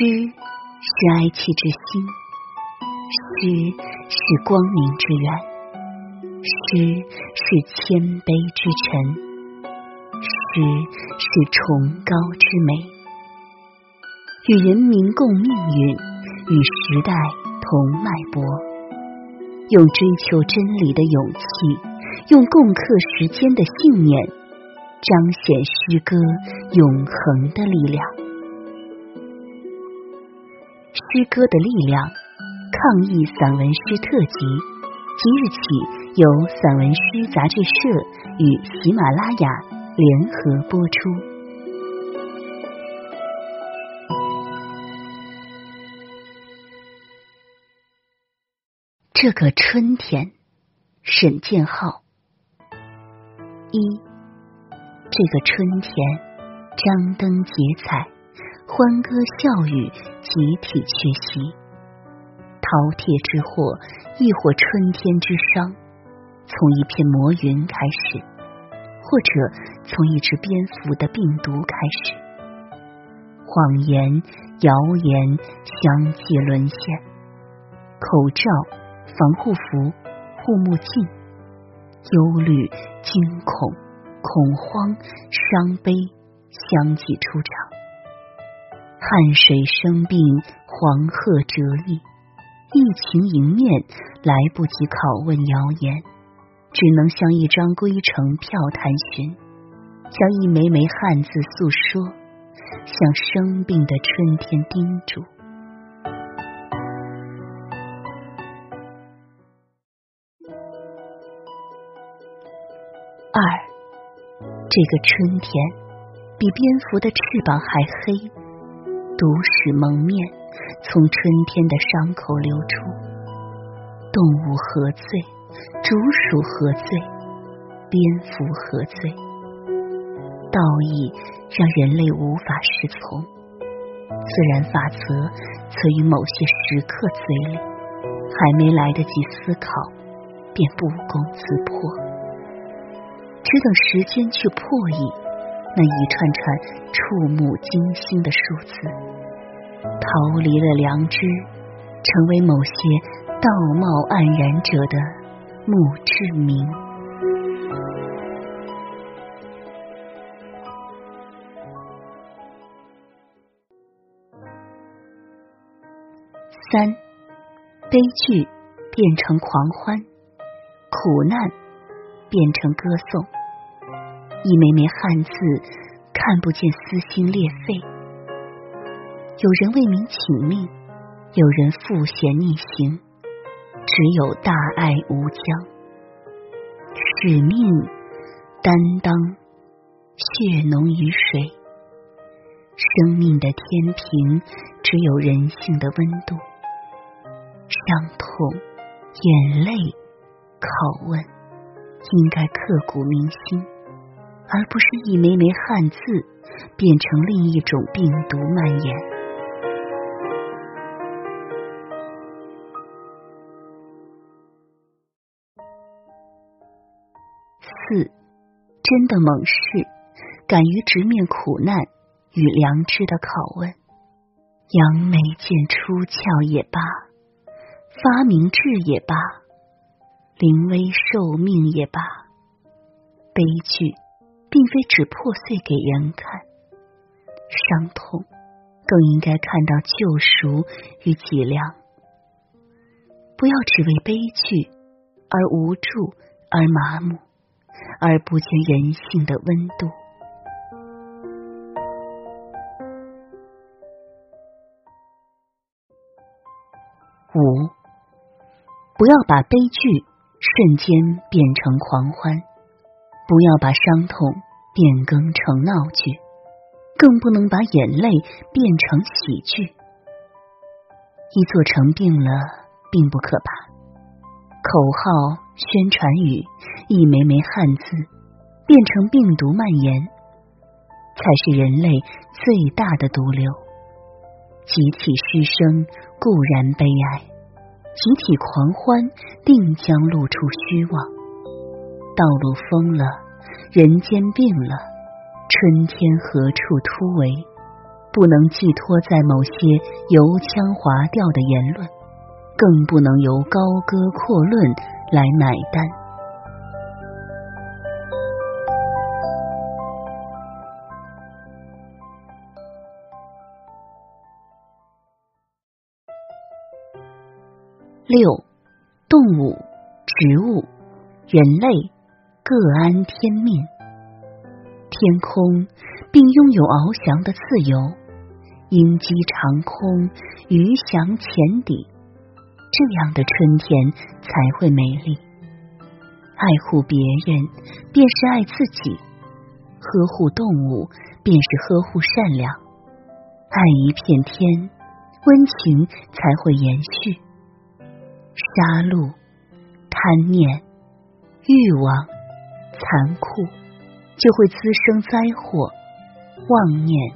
诗是哀戚之心，诗是光明之源，诗是谦卑之臣，诗是崇高之美。与人民共命运，与时代同脉搏，用追求真理的勇气，用共克时艰的信念，彰显诗歌永恒的力量。诗歌的力量，抗疫散文诗特辑，即日起由散文诗杂志社与喜马拉雅联合播出。这个春天，沈建浩。一，这个春天，张灯结彩，欢歌笑语，集体缺席。饕餮之祸，亦或春天之伤，从一片魔云开始，或者从一只蝙蝠的病毒开始。谎言、谣言相继沦陷，口罩。防护服、护目镜，忧虑、惊恐、恐慌、伤悲相继出场。汗水生病，黄鹤折翼，疫情迎面，来不及拷问谣言，只能像一张归程票探寻，将一枚枚汉字诉说，向生病的春天叮嘱。二，这个春天比蝙蝠的翅膀还黑，毒屎蒙面，从春天的伤口流出。动物何罪？竹鼠何罪？蝙蝠何罪？道义让人类无法适从，自然法则则于某些时刻嘴里，还没来得及思考，便不攻自破。只等时间去破译那一串串触目惊心的数字，逃离了良知，成为某些道貌岸然者的墓志铭。三，悲剧变成狂欢，苦难变成歌颂。一枚枚汉字，看不见撕心裂肺。有人为民请命，有人负险逆行，只有大爱无疆。使命担当，血浓于水。生命的天平，只有人性的温度。伤痛、眼泪、拷问，应该刻骨铭心。而不是一枚枚汉字变成另一种病毒蔓延。四，真的猛士敢于直面苦难与良知的拷问，扬眉剑出鞘也罢，发明志也罢，临危受命也罢，悲剧。并非只破碎给人看，伤痛更应该看到救赎与脊梁。不要只为悲剧而无助而麻木，而不见人性的温度。五，不要把悲剧瞬间变成狂欢。不要把伤痛变更成闹剧，更不能把眼泪变成喜剧。一座城病了，并不可怕。口号、宣传语、一枚枚汉字，变成病毒蔓延，才是人类最大的毒瘤。集体失声固然悲哀，集体狂欢定将露出虚妄。道路封了，人间病了，春天何处突围？不能寄托在某些油腔滑调的言论，更不能由高歌阔论来买单。六，动物、植物、人类各安天命，天空并拥有翱翔的自由。鹰击长空，鱼翔浅底，这样的春天才会美丽。爱护别人，便是爱自己；呵护动物，便是呵护善良。爱一片天，温情才会延续。杀戮、贪念、欲望、残酷，就会滋生灾祸、妄念。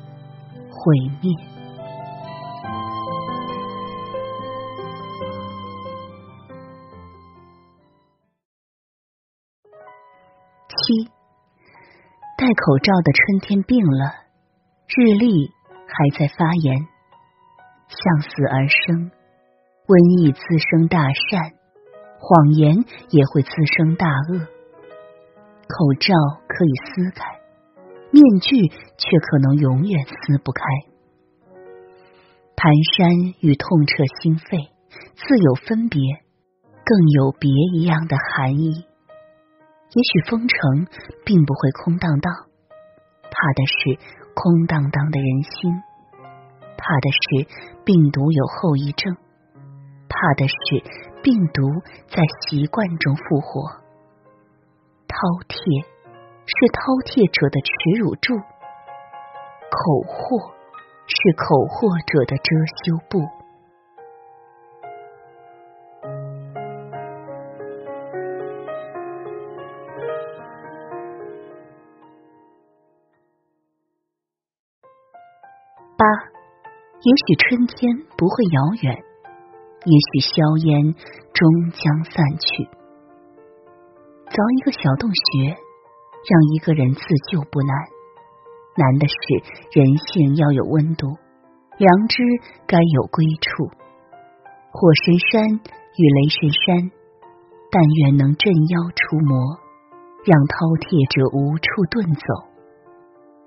毁灭。七，戴口罩的春天病了，日历还在发炎，向死而生，瘟疫滋生大善，谎言也会滋生大恶。口罩可以撕开。面具却可能永远撕不开，蹒跚与痛彻心扉，自有分别，更有别一样的含义。也许封城并不会空荡荡，怕的是空荡荡的人心，怕的是病毒有后遗症，怕的是病毒在习惯中复活，饕餮。是饕餮者的耻辱柱，口祸是口祸者的遮羞布。也许春天不会遥远，也许硝烟终将散去。凿一个小洞穴。让一个人自救不难，难的是人性要有温度，良知该有归处。火神山与雷神山，但愿能镇妖除魔，让饕餮者无处遁走，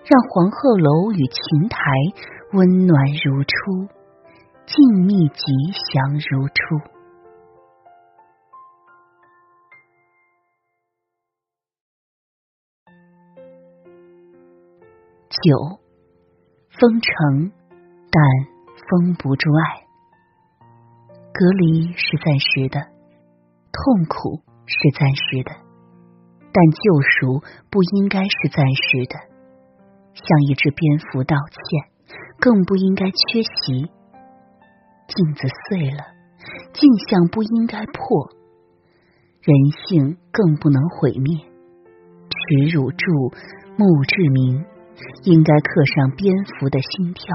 让黄鹤楼与琴台温暖如初，静谧吉祥如初。九，封城，但封不住爱。隔离是暂时的，痛苦是暂时的，但救赎不应该是暂时的。向一只蝙蝠道歉，更不应该缺席。镜子碎了，镜像不应该破。人性更不能毁灭。耻辱柱，墓志铭。应该刻上蝙蝠的心跳，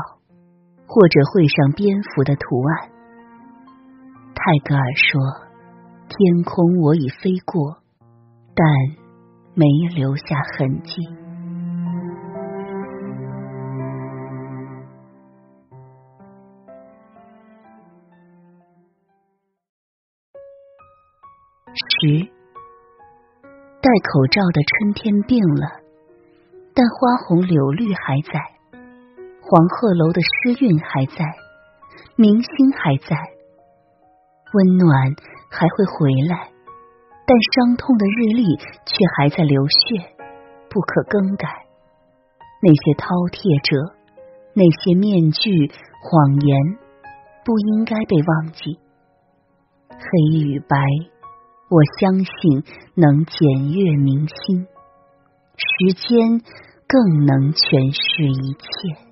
或者绘上蝙蝠的图案。泰戈尔说：“天空我已飞过，但没留下痕迹。”十，戴口罩的春天病了。但花红柳绿还在，黄鹤楼的诗韵还在，明星还在，温暖还会回来，但伤痛的日历却还在流血，不可更改。那些饕餮者，那些面具、谎言，不应该被忘记。黑与白，我相信能检阅明星。时间更能诠释一切。